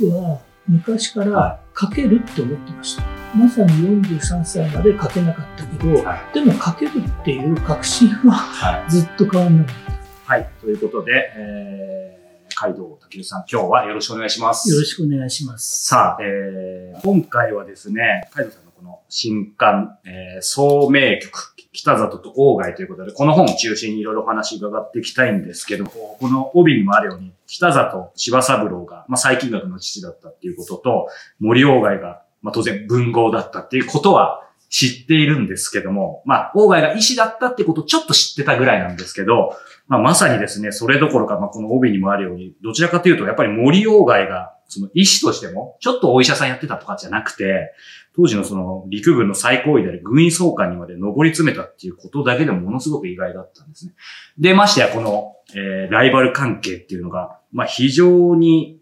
僕は昔から書けるって思ってました。まさに43歳まで書けなかったけど、はでも書けるっていう確信ははい。ずっと変わんなかった。はい。ということで、えー、海道武さん、今日はよろしくお願いします。よろしくお願いします。さあ、えー、今回はですね、海道さんのこの新刊、えー、総名曲、北里と鴎外ということで、この本を中心にいろいろお話伺っていきたいんですけど、この帯にもあるように、北里柴三郎が、まあ、最近学の父だったっていうことと、森鴎外が、まあ、当然文豪だったっていうことは知っているんですけども、まあ、鴎外が医師だったってことをちょっと知ってたぐらいなんですけど、まあ、まさにですね、それどころか、まあ、この帯にもあるように、どちらかというと、やっぱり森鴎外が、その医師としても、ちょっとお医者さんやってたとかじゃなくて、当時のその陸軍の最高位である軍医総監にまで上り詰めたっていうことだけでもものすごく意外だったんですね。で、ましてやこの、えー、ライバル関係っていうのが、まあ非常に、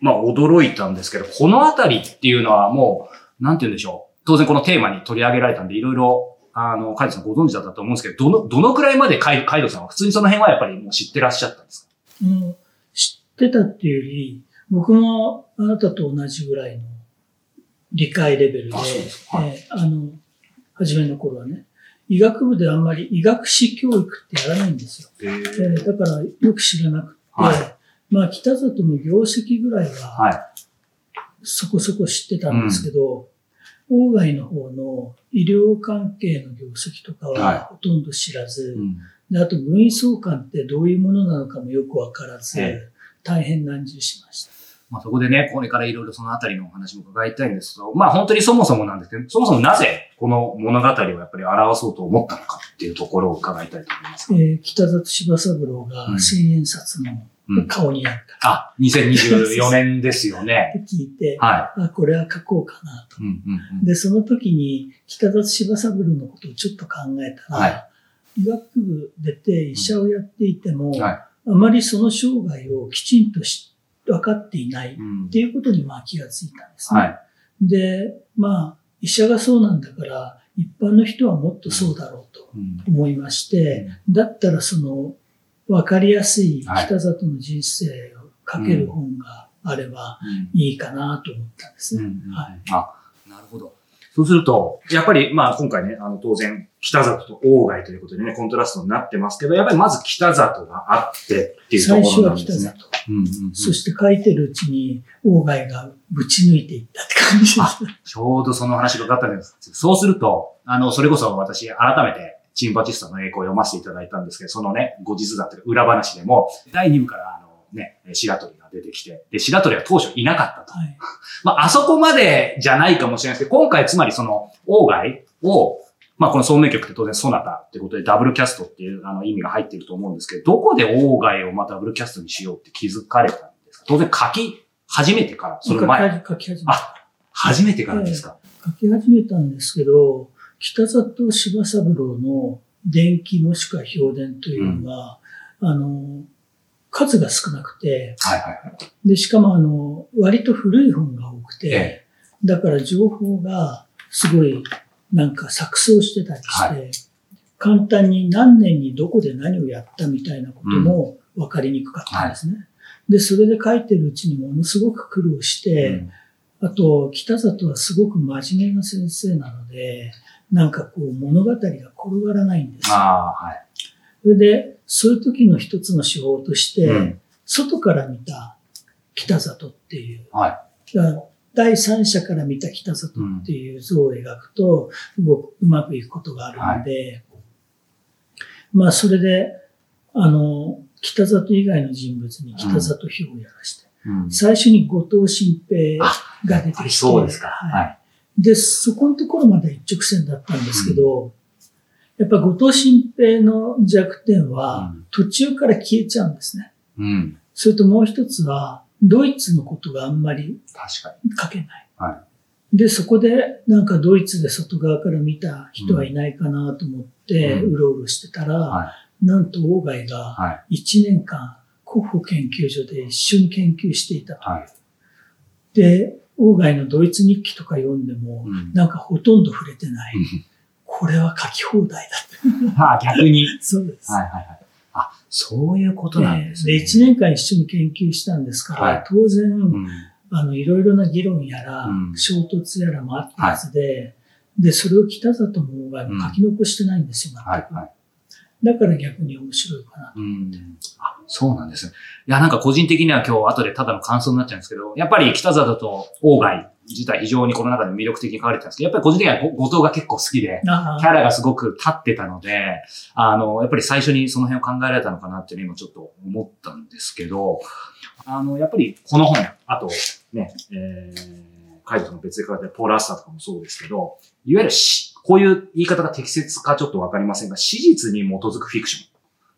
まあ驚いたんですけど、このあたりっていうのはもう、なんて言うんでしょう。当然このテーマに取り上げられたんで、いろいろ、あの、カイドさんご存知だったと思うんですけど、どの、どのくらいまでカイカイドさんは普通にその辺はやっぱりもう知ってらっしゃったんですか？うん、知ってたっていうより、僕もあなたと同じぐらいの理解レベルで、あはいえーあの、初めの頃はね、医学部であんまり医学史教育ってやらないんですよ。へえーだからよく知らなくて、はまあ北里の業績ぐらいははい。そこそこ知ってたんですけど、鴎外の方の医療関係の業績とかはいはほとんど知らず、うん。であと軍医総監ってどういうものなのかもよくわからず、ええ大変難重しました。まあそこでね、これからいろいろそのあたりのお話も伺いたいんですけど、まあ本当にそもそもなんですけど、そもそもなぜこの物語をやっぱり表そうと思ったのかっていうところを伺いたいと思います。えー北里柴三郎がうん千円札のうん。顔になったあ、2024年ですよね。って聞いて、はあ、これは書こうかなと。い。うんうんうん。で、その時に北里柴三郎のことをちょっと考えたら、はい医学部出て医者をやっていても、はい。あまりその生涯をきちんとし分かっていないっうんていうことにまあ気がついたんですね。はい。で、まあ、医者がそうなんだから、一般の人はもっとそうだろうとうん思いまして、だったらその、分かりやすいはい北里の人生を書ける本があればいいかなと思ったんですね。あ、なるほど。そうすると、やっぱり、まあ今回ね、あの当然、北里と鴎外ということでね、コントラストになってますけど、やっぱりまず北里があってっていうと最初ころなは北んですね里。。うんうんうんそして書いてるうちに、鴎外がぶち抜いていったって感じでした。ちょうどその話がかかったんです。そうすると、あの、それこそ私、改めて、チンバチスタの栄光を読ませていただいたんですけど、そのね、後日談というか裏話でも、第2部から、あの、ね、白鳥が出てきて、で、白鳥は当初いなかったと。はい。まあ、あそこまでじゃないかもしれないですけど、今回つまりその、鴎外を、まあ、この総名曲って当然ソナタってことでダブルキャストっていうあの意味が入っていると思うんですけど、どこで鴎外をまあダブルキャストにしようって気づかれたんですか？当然書き始めてから、その前、書き始めた。あ初めてからですか、書き始めたんですけど、北里柴三郎の伝記もしくは評伝というのは、あの、数が少なくて、はいはいはい。で、しかもあの、割と古い本が多くて、えだから情報がすごいなんか錯綜してたりして、簡単に何年にどこで何をやったみたいなことも分かりにくかったんですね。で、それで書いてるうちにものすごく苦労して、うん。あと、北里はすごく真面目な先生なので、なんかこう物語が転がらないんですよ。ああ、はい。それで、そういう時の一つの手法として、うん外から見た北里っていう、はい。第三者から見た北里っていう像を描くと、うごくうまくいくことがあるので、まあそれで、あの、北里以外の人物に北里表をやらして、うん。最初に後藤新平あが出てきて、そうですか。はいはい。で、そこのところまで一直線だったんですけど、やっぱ後藤新平の弱点は、途中から消えちゃうんですね。うん。それともう一つは、ドイツのことがあんまり確か書けない。はで、そこでなんかドイツで外側から見た人はいないかなと思って、うんうろうろしてたら、はなんと鴎外に。がはい。1年間、国保研究所で一緒に研究していたと。はい。で、鴎外のドイツ日記とか読んでも、うんなんかほとんど触れてない。これは書き放題だあ あ、逆に。って。そうです。はいはいはい。あ、そういうことなんですね。で、1年間一緒に研究したんですから、はい当然、うん。ああの、いろいろな議論やら、うん衝突やらもあったはずで、で、それを北里も大貝も書き残してないんですよ、全くはい。だから逆に面白いかなと。うん。あ、そうなんですね。いや、なんか個人的には今日後でただの感想になっちゃうんですけど、やっぱり北里と大貝自体非常にこの中で魅力的に書かれてたんですけど、やっぱり個人的にはご後藤が結構好きで、あキャラがすごく立ってたので、あの、やっぱり最初にその辺を考えられたのかなっていうのを今ちょっと思ったんですけど、あの、やっぱりこの本、あとね、えー、カイトとの別で書かれたポーラースターとかもそうですけど、いわゆるし、こういう言い方が適切かちょっとわかりませんが、史実に基づくフィクション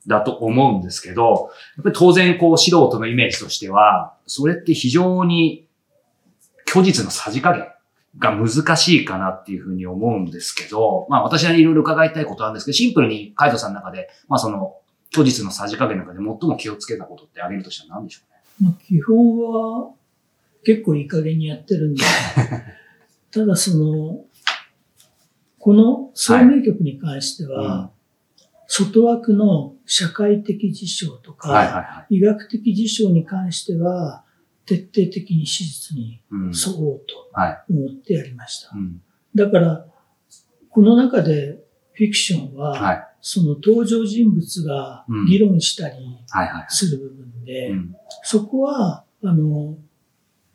だと思うんですけど、やっぱり当然こう素人のイメージとしては、それって非常に虚実のさじ加減が難しいかなっていうふうに思うんですけど、まあ私はいろいろ伺いたいことあるんですけど、シンプルにカイトさんの中で、まあその虚実のさじ加減の中で最も気をつけたことって挙げるとしたら何でしょうね？まあ、基本は結構いい加減にやってるんで、ただその、この聡明局に関しては、外枠の社会的事象とか、はいはいはい。医学的事象に関しては、徹底的に史実にうん沿おうとはい。思ってやりました。うんだから、この中でフィクションは、はい。その登場人物が議論したり。する部分で、うんそこは、あの、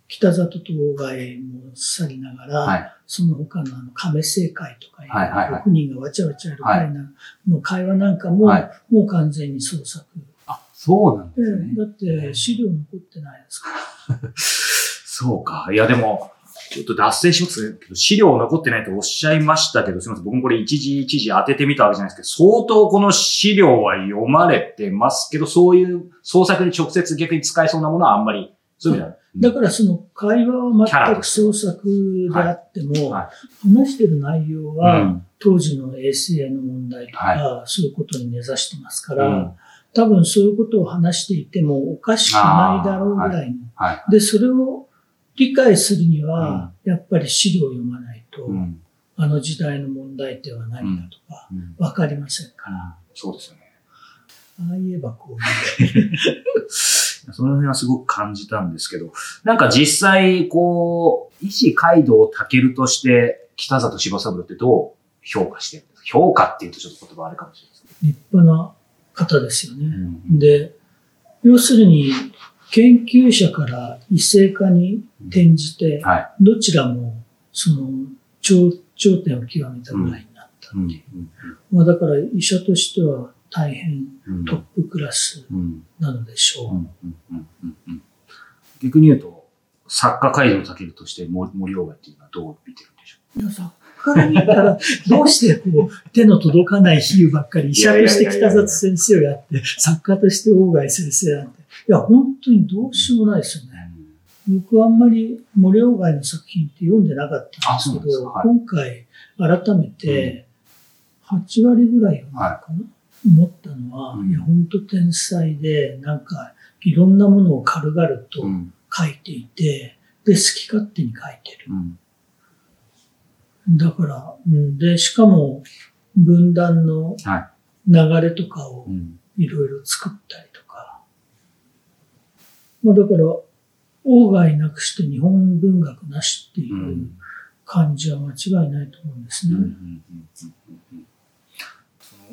北里と大貝も去りながら、はい。その他のあの亀生会とかいう、はいはいはい6人がわちゃわちゃやる会なの会話なんかも、はいもう完全に創作。あ、そうなんでですね。だって資料残ってないですから。そうか。いや、でも、ちょっと脱線しますけど、資料残ってないとおっしゃいましたけど、すみません。僕もこれ一時一時当ててみたわけじゃないですけど、相当この資料は読まれてますけど、そういう創作に直接逆に使えそうなものはあんまり、そういう意味では。だからその会話は全く創作であっても、話してる内容は、うん。当時の衛生の問題とか、そういうことに根ざしてますから、うん。多分そういうことを話していてもおかしくないだろうぐらいの。はい。で、それを理解するには、やっぱり資料を読まないと、うん。あの時代の問題点は何かとか、うん。わかりませんから。そうですよね。ああ言えばこう いう。その辺はすごく感じたんですけど、なんか実際、こう、医師街道健として、北里柴三郎ってどう評価してるんですか？評価っていうとちょっと言葉あれかもしれないですね。立派な方ですよね。うんで、要するに、研究者から異性化に転じて、はい。どちらも、その、頂頂点を極めたぐらいになった。うんまあだから医者としては大変うん。トップクラスうん。なのでしょう。逆に言うと、作家街道健として森森鴎外っていうのはどう見てるんでしょいや作家から見たら、どうしてこう、手の届かない比喩ばっかり、医者として北里先生をやって、作家として大貝先生なんて。いや、本当にどうしようもないですよね。僕はあんまり森鴎外の作品って読んでなかったんですけど、か。はい。今回改めて8割ぐらい読んだのかな、思ったのは、うん。いや、本当天才で、なんかいろんなものを軽々とうん。書いていて、で、好き勝手に書いてる。うん。だから、うん、で、しかも分断のは流れとかをうん。いろいろ作ったりとか。まあだから、王外なくして日本文学なしっていううん。感じは間違いないと思うんですね。うんうんうん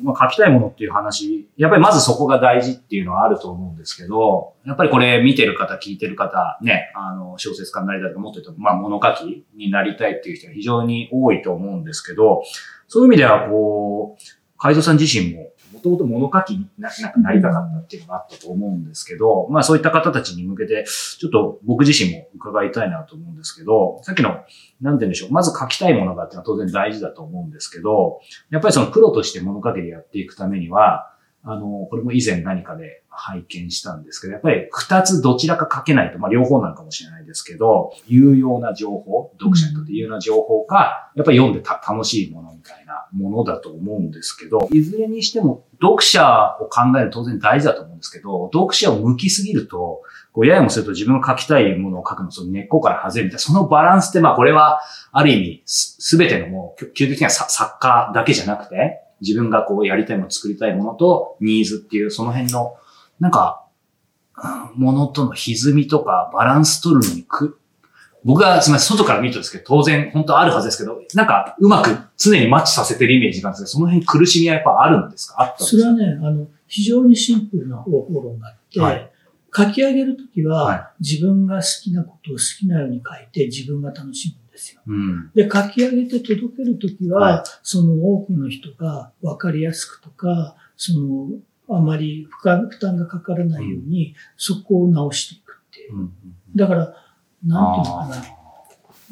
まあ、書きたいものっていう話、やっぱりまずそこが大事っていうのはあると思うんですけど、やっぱりこれ見てる方、聞いてる方、ね、あの、小説家になりたいと思、っと言うと、まあ、物書きになりたいっていう人が非常に多いと思うんですけど、そういう意味では、こう、海蔵さん自身も、もともと物書きにななりたかったっていうのがあったと思うんですけど、まあそういった方たちに向けて、ちょっと僕自身も伺いたいなと思うんですけど、さっきの、なんて言うんでしょう、まず書きたいものがっていうのは当然大事だと思うんですけど、やっぱりそのプロとして物書きでやっていくためには、あの、これも以前何かで拝見したんですけど、やっぱり二つどちらか書けないと、まあ両方なのかもしれないですけど、有用な情報、読者にとって有用な情報か、やっぱり読んでた楽しいものみたいなものだと思うんですけど、いずれにしても読者を考える当然大事だと思うんですけど、読者を向きすぎると、こうややもすると自分が書きたいものを書くのその根っこから外れるみたいな、そのバランスってまあこれはある意味すべてのもう、究極的にはさ作家だけじゃなくて、自分がこうやりたいもの、作りたいものとニーズっていうその辺の、なんか、ものとの歪みとかバランス取るのにく、僕がすみません、外から見るとですけど、当然本当あるはずですけど、なんかうまく常にマッチさせてるイメージがあるんですけど、その辺苦しみはやっぱあるんですか？あったんですか？それはね、あの、非常にシンプルな方法論があって、はい。書き上げるときは、は自分が好きなことを好きなように書いて自分が楽しむんですよ。うん。で、書き上げて届けるときは、はその多くの人が分かりやすくとか、その、あまり負担がかからないように、そこを直していくっていう。うん。だから、なんていうのかあな。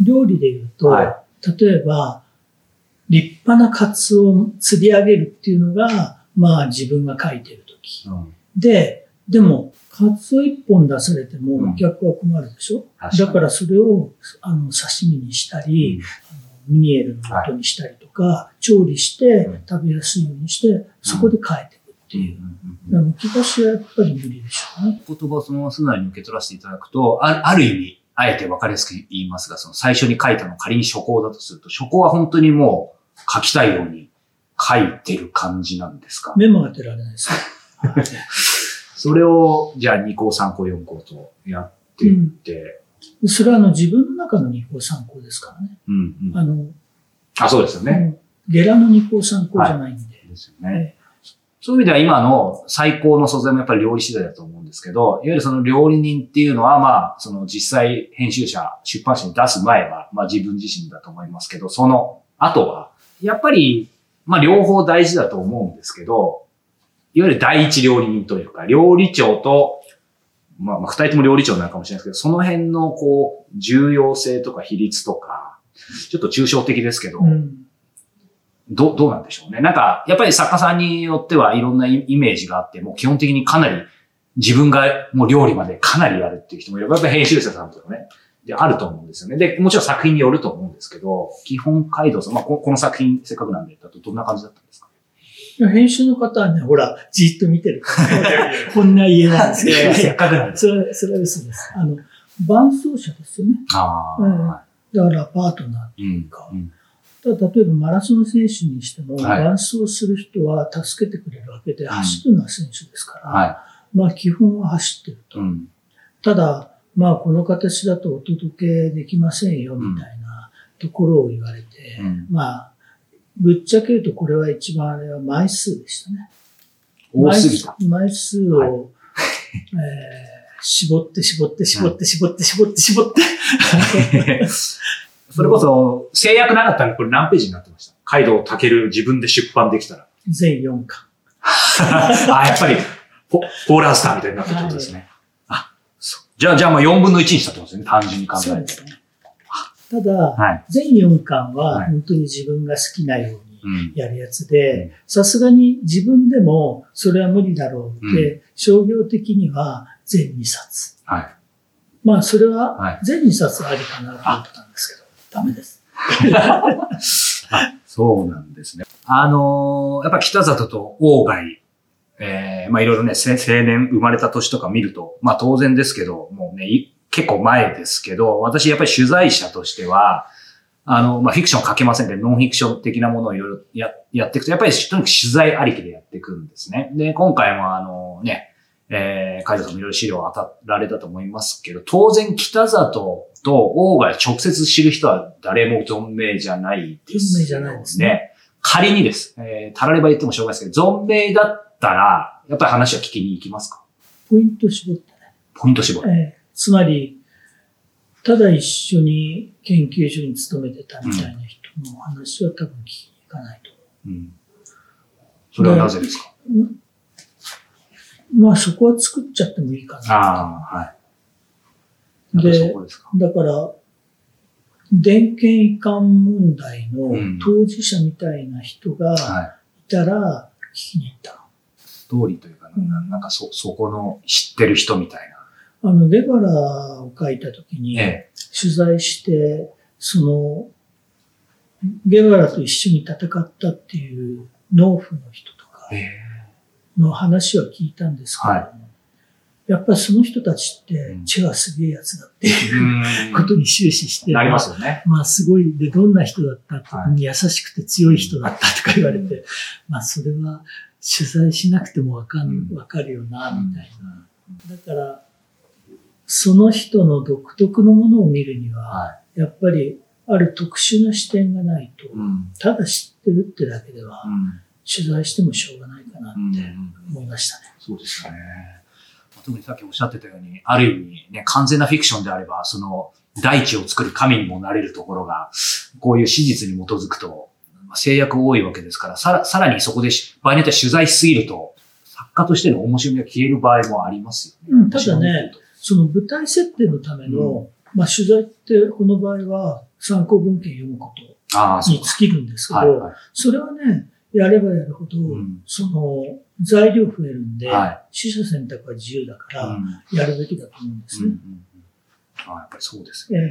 料理で言うと、は例えば、立派なカツを釣り上げるっていうのが、まあ自分が書いてるとき。ーうん。で、でも、カツオ一本出されてうん。もお客は困るでしょ、確かに。だからそれをあの刺身にしたり、あのミニエルの元にしたりとか、調理してうん。食べやすいようにして、そこで変えていくっていう。むき出しはやっぱり無理でしょうね。言葉をそのまま素直に受け取らせていただくと、あある意味、あえて分かりやすく言いますが、その最初に書いたの仮に初稿だとすると、初稿は本当にもう書きたいように書いてる感じなんですか？メモが当てられないです それを、じゃあ2項3項4項とやっていって、でそれはあの自分の中の二項三項ですからね。うんうんあの、あ、そうですよね。ゲラの二項三項じゃないんで。ですよね。そういう意味では今の最高の素材もやっぱり料理次第だと思うんですけど、いわゆるその料理人っていうのは、まあ、その実際編集者、出版社に出す前は、まあ自分自身だと思いますけど、その後は、やっぱり、まあ両方大事だと思うんですけど、いわゆる第一料理人というか、料理長と、まあ、まあ二人とも料理長なのかもしれないですけど、その辺のこう、重要性とか比率とか、ちょっと抽象的ですけど、うん。どう、どうなんでしょうね。なんか、やっぱり作家さんによってはいろんなイイメージがあって、もう基本的にかなり自分がもう料理までかなりやるっていう人もいれば、やっぱり編集者さんとかね、で、あると思うんですよね。で、もちろん作品によると思うんですけど、基本街道さん、まあこ、この作品せっかくなんで、だとどんな感じだったんですか？編集の方はね、ほら、じっと見てるから、こんな言えないんですけど、せっかくなんです。それそれは嘘です。あの、伴走者ですよね。ああ、うんはだからパートナい。うんかうんー。ただ例えばマラソン選手にしても、はい伴走する人は助けてくれるわけで、走るのは選手ですから、はまあ基本は走ってるい。と。うん。ただ、まあこの形だとお届けできませんよ、みたいなところを言われて、うんまあ、ぶっちゃけるとこれは一番あれは枚数でしたね。多すぎた。枚数枚数を、はい えー絞って絞って絞って絞って絞って絞って。それこそ、制約なかったらこれ何ページになってました？カイドウタケル自分で出版できたら。全4巻。あ、やっぱり、ポポーラースターみたいになったってことですね。あ、そう。じゃあ、じゃあまあ4分の1にしたってことですね。単純に考えて。そうですね。ただ、はい。全4巻ははい本当に自分が好きなようにうん。やるやつで、さすがに自分でもそれは無理だろうって、商業的には全2冊。はい。まあそれははい全2冊ありかなと思ったんですけど、ダメです。そうなんですね。あのーやっぱ北里と大外、えー、まあいろいろね、青年生まれた年とか見ると、まあ当然ですけど、もうね、結構前ですけど、私やっぱり取材者としては、あの、まあフィクション書けませんけど、ノンフィクション的なものをいろいろややっていくと、やっぱりとにかく取材ありきでやっていくんですね。で、今回もあのね、えー、海藤さんもいろいろ資料を当たられたと思いますけど、当然北里と大外直接知る人は誰も存命じゃないですよ存命じゃないですね。仮にです。えー、たられば言ってもしょうがないですけど、存命だったら、やっぱり話は聞きに行きますか？ポイント絞ってポイント絞る。ね。えーつまり、ただ一緒に研究所に勤めてたみたいな人の話は多分聞きに行かないとうん。それはなぜですか？まあそこは作っちゃってもいいかな。ああ、はい。でそこですか？だから、電検移管問題のうん当事者みたいな人がはい。いたら聞きに行った。ストーリーというか、ななんかそ、そこの知ってる人みたいあの、ゲバラを書いたときにな。、え取材して、その、ゲバラと一緒に戦ったっていう農夫の人とかえ。えの話は聞いたんですけれども、やっぱりその人たちってう、んチェはすげえやつだってえいうことに終始して、なりますよね。まあすごい、で、どんな人だったって、はい優しくて強い人だったとか言われて、まあそれは取材しなくてもわかん、うんわかるよな、みたいな。だから、その人の独特のものを見るには、はやっぱりある特殊な視点がないと。ただ知ってるってだけではう、ん。取材してもしょうがないかなってうん思いましたね。そうですよね。特にさっきおっしゃってたように、ある意味ね、完全なフィクションであれば、その、大地を作る神にもなれるところが、こういう史実に基づくと、まあ制約多いわけですから、さら、さらにそこでし、場合によっては取材しすぎると、作家としての面白みが消える場合もありますよね。うんただね、その舞台設定のための、まあ取材ってこの場合は参考文献読むことに尽きるんですけど、はい、はい。それはね、やればやるほど、んその材料増えるんで、は取捨選択は自由だから、うんやるべきだと思うんですうんうね。んうんあやっぱりそうですね。えな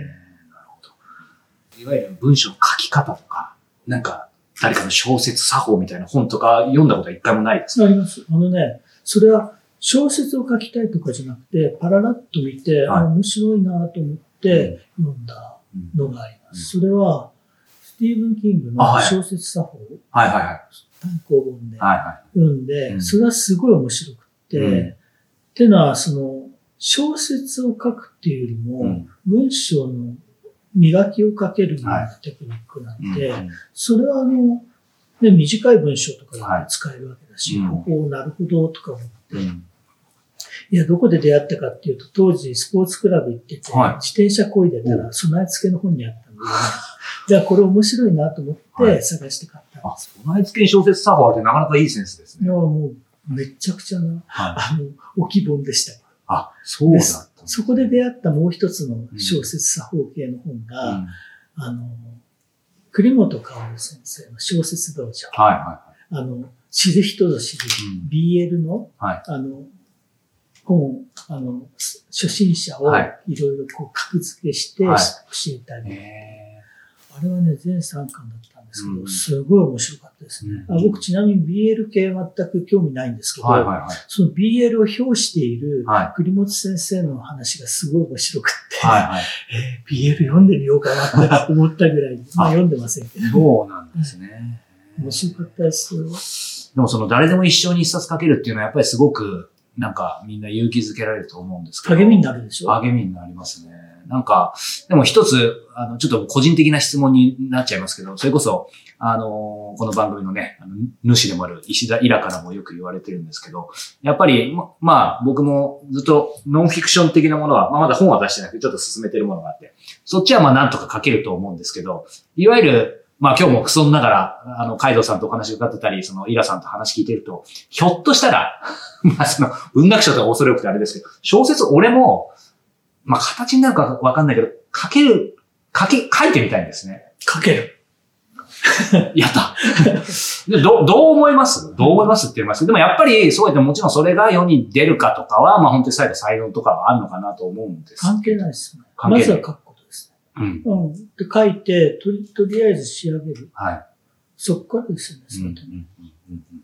るほど。いわゆる文章の書き方とか、なんか、誰かの小説作法みたいな本とか読んだことは一回もないですえあります。あのね、それは小説を書きたいとかじゃなくて、パララッと見て、はいあ面白いなと思って読んだのがあります。それは、スティーブン・キングの小説作法、はいはいはい。単行本ではいは読んで、うん。それはすごい面白くって、うん。っていうのは、その、小説を書くっていうよりも、文章の磨きをかけるようなテクニックなんで、うん。それはあの、ね、短い文章とかでも使えるわけだし、はいおお、なるほど、とか思って、うん。いや、どこで出会ったかっていうと、当時スポーツクラブ行ってて、はい。自転車こいでたら、備え付けの本にあったんで、ね、じゃあこれ面白いなと思っはい。て探して買っあ備え付けに小説作法ってなかなかいいセンスですいや、ね。もう、めちゃくちゃな、はい。あの、置き本でしたよ。あ、そうだったそこで出会ったもう一つの小説作法系の本が、うんあの、栗本薫先生の小説道場。はいはあの、知る人ぞ知るうん BL の、はいあの、本、あの、初心者をはいいろいろこう格付けして教はいえたり、い。へあれはね、全3巻だったんですけど、うんすごい面白かったですね。うんあ僕ちなみに BL 系全く興味ないんですけど、ーはいはいはい。その BL を表しているはい栗本先生の話がすごい面白くって、はいはい。えー BL 読んでみようかなって思ったぐらい、まあ読んでませんけど、そうなんですね。面白かったですよ。でもその誰でも一生に一冊書けるっていうのはやっぱりすごくなんかみんな勇気づけられると思うんですけど。励みになるでしょ？励みになりますね。なんか、でも一つ、あの、ちょっと個人的な質問になっちゃいますけど、それこそ、あの、この番組のね、あの主でもある石田イラからもよく言われてるんですけど、やっぱり、まあ、僕もずっとノンフィクション的なものは、まあ、まだ本は出してなくて、ちょっと進めてるものがあって、そっちはまあ、なんとか書けると思うんですけど、いわゆる、まあ今日も不損ながら、あの、カイドウさんとお話伺ってたり、その、イラさんと話聞いてると、ひょっとしたら、まあその、文学賞とか恐れ多くてあれですけど、小説俺も、まあ形になるかわかんないけど、書ける、書け、書いてみたいんですね。書ける。やった。でどどう思います？どう思いますって言いますでもやっぱり、そうやってもちろんそれが世に出るかとかは、まあ本当に最後才能とかはあるのかなと思うんです。関係ないですね。関係ないまずは書くことですうん。ね。うん。で、書いて、とり、とりあえず仕上げる。はい。そっからですよね、うんうんうんうん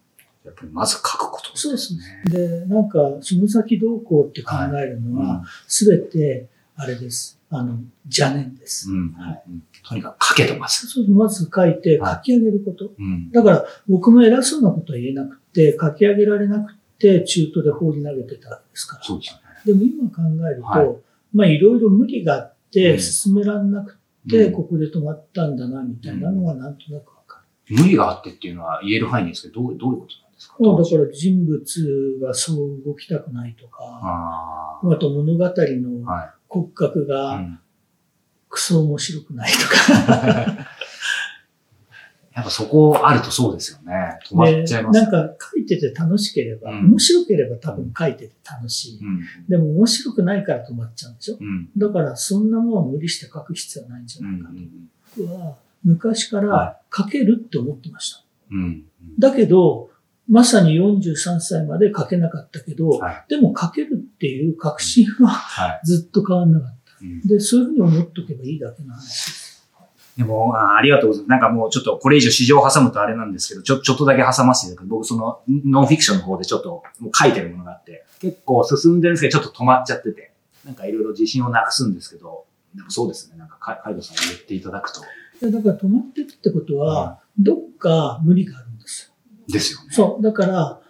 やっぱりまず書くことそうですね。で、なんか、その先どうこうって考えるのは、すべて、あれです。あの、邪念です。うんうんはいうんとにかく書けとます。そうそう、まず書いてはい書き上げること。うん。だから、僕も偉そうなことは言えなくて、書き上げられなくて、中途で放り投げてたわけですから。そうですよね。でも今考えると、はいまあいろいろ無理があっうて、ん進められなくて、うんここで止まったんだな、みたいなのがなんとなくわか無理があってっていうのは言える範囲ですけど、どうどういうことですか？だから人物がそう動きたくないとか、ああと物語の。骨格うがんクソ面白くないとか、やっぱそこあるとそうですよね。止まっちゃいますでよなんか書いてて楽しければ、うん面白ければ多分書いてて楽しい。うん。でも面白くないから止まっちゃうんでしょうん。だからそんなもんは無理して書く必要はないんじゃうん。ないかと。僕は昔かはら書けるって思ってました。うん。だけど、まさに43歳まで書けなかったけど、はい。でも書けるっていう確信ははい。ずっと変わんなかった。うんで、そういうふうに思っとけばいいだけの話です。でもあー、ありがとうございます。なんかもうちょっとこれ以上市場を挟むとあれなんですけど、ちょ、ちょっとだけ挟ませていただく。僕そのノンフィクションの方でちょっともう書いてるものがあって、結構進んでるんですけど、ちょっと止まっちゃってて、なんかいろいろ自信をなくすんですけど、でもそうですね。なんかカカイドさんに言っていただくと。でだから止まってるってことは、どっか無理があるんですよ。ね。そう。だから、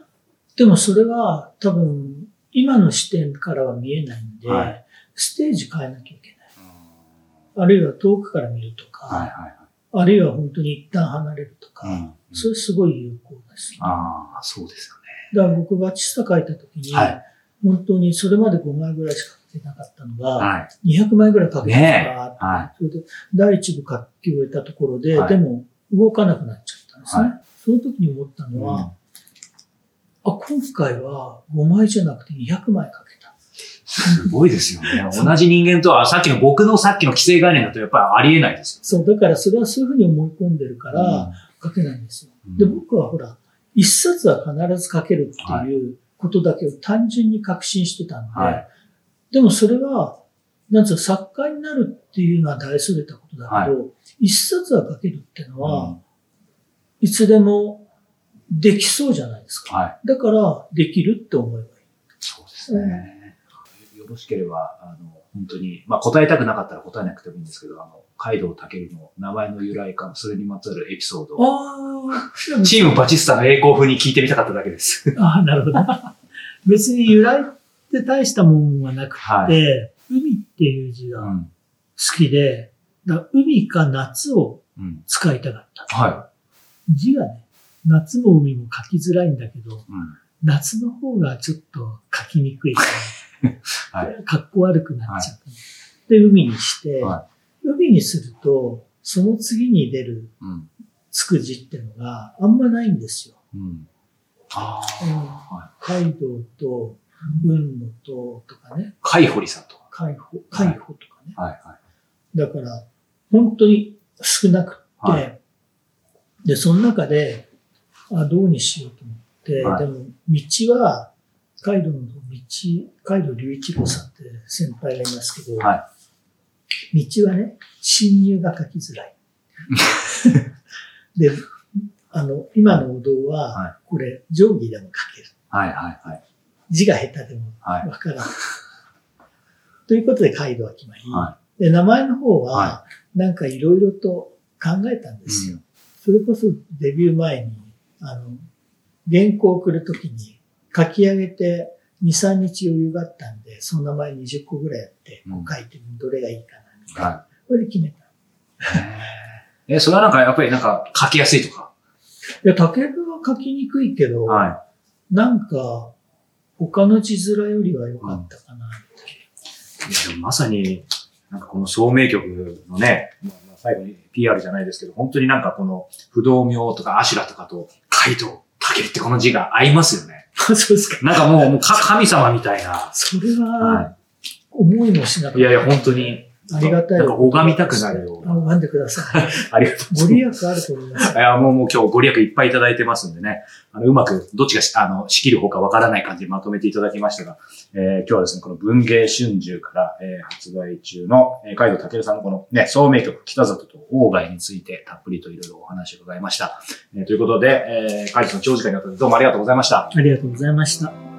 でもそれは多分、今の視点からは見えないんで、はいステージ変えなきゃいけない。あるいは遠くから見るとか、はいはいあるいは本当に一旦離れるとか、はい。うんそれすごい有効です。ああ、そうですよだから僕バチスタ書いた時に、ね。はい。本当にそれまで5枚ぐらいしか書けなかったのが、はい。200枚ぐらい書けた。から、はそれで第一部書き終えたところで、はいでも動かなくなっちゃったんですね。はその時に思ったのは、あ、今回は5枚じゃなくて200枚書けた。すごいですよね。同じ人間とは、さっきの僕のさっきの既成概念だとやっぱりありえないですそう、だからそれはそういうふうに思い込んでるかよ。ら書けないんですよ。うんで、僕はほら、一冊は必ず書けるっていうことだけを単純に確信してたんで、はい。でもそれは、なんつうの、作家になるっていうのは大それたことだけど、一冊は書けるっていうのは、うんいつでもできそうじゃないですか。はい。だから、できるって思えばいい。そうですね。よろしければ、あの、本当に、まあ答えたくなかったら答えなくてもいいんですけど、あの、カイドウタケルの名前の由来か、それにまつわるエピソードを、ああ、チームバチスタの栄光風に聞いてみたかっただけです。ああ、なるほど。別に由来って大したもんはなくて、は海っていう字が好ん。きで、だ海か夏をうん。使いたかった。は字がね、夏も海も書きづらいんだけど、い。うん。夏の方がちょっと書きにくいから、はい。格好悪くなっちゃう。で、海にして、は海にすると、その次に出るうん。つく字ってのがあんまないんですよ。うん。あうんあ。はい。カイドウと、運のと、とかね、カイホリさんとか。海保、海保とかね。はい。はい。だから、本当に少なくって、はで、その中で、あ、どうにしようと思って、はいでも、道は、カイドウの道、カイドウ隆一郎さんって先輩がいますけど、は道はね、侵入が書きづらい。で、あの、今のお堂はは、これ、定規でも書ける。はい。はい。はい。字が下手でもはい。わからない。ということで、カイドウは決まり、はで、名前の方は、はなんかいろいろと考えたんですよ。それこそデビュー前に、あの、原稿を送るときに書き上げて2、3日余裕があったんで、その名前20個ぐらいやって、こう書いてどれがいいかな、みたいな。はこれで決めた。い。え、それはなんか、やっぱりなんか、書きやすいとか？いや、竹部は書きにくいけど、はなんか、他の字面よりは良かったかな、い。いやでもまさに、なんかこの聡明曲のね、最後に PR じゃないですけど、本当になんかこの不動明とかアシュラとかと、カイドウ、タケルってこの字が合いますよね。あそうですか。なんかもう、もうか神様みたいな。それは、は思いもしなかった。い。いやいや、本当に。ありがたい。なんか拝みたくなるようあ、な。拝んでください。ありがとうございます。ご利益あると思います。いや、もう、もう今日ご利益いっぱいいただいてますんでね。あの、うまく、どっちがし、あの、仕切る方かわからない感じでまとめていただきましたが、えー今日はですね、この文芸春秋から、えー発売中の、えー、海藤健さんのこのね、聡明曲、北里と鴎外についてたっぷりといろいろお話を伺いました。えーということで、えー、海藤さん長時間にわたってどうもありがとうございました。ありがとうございました。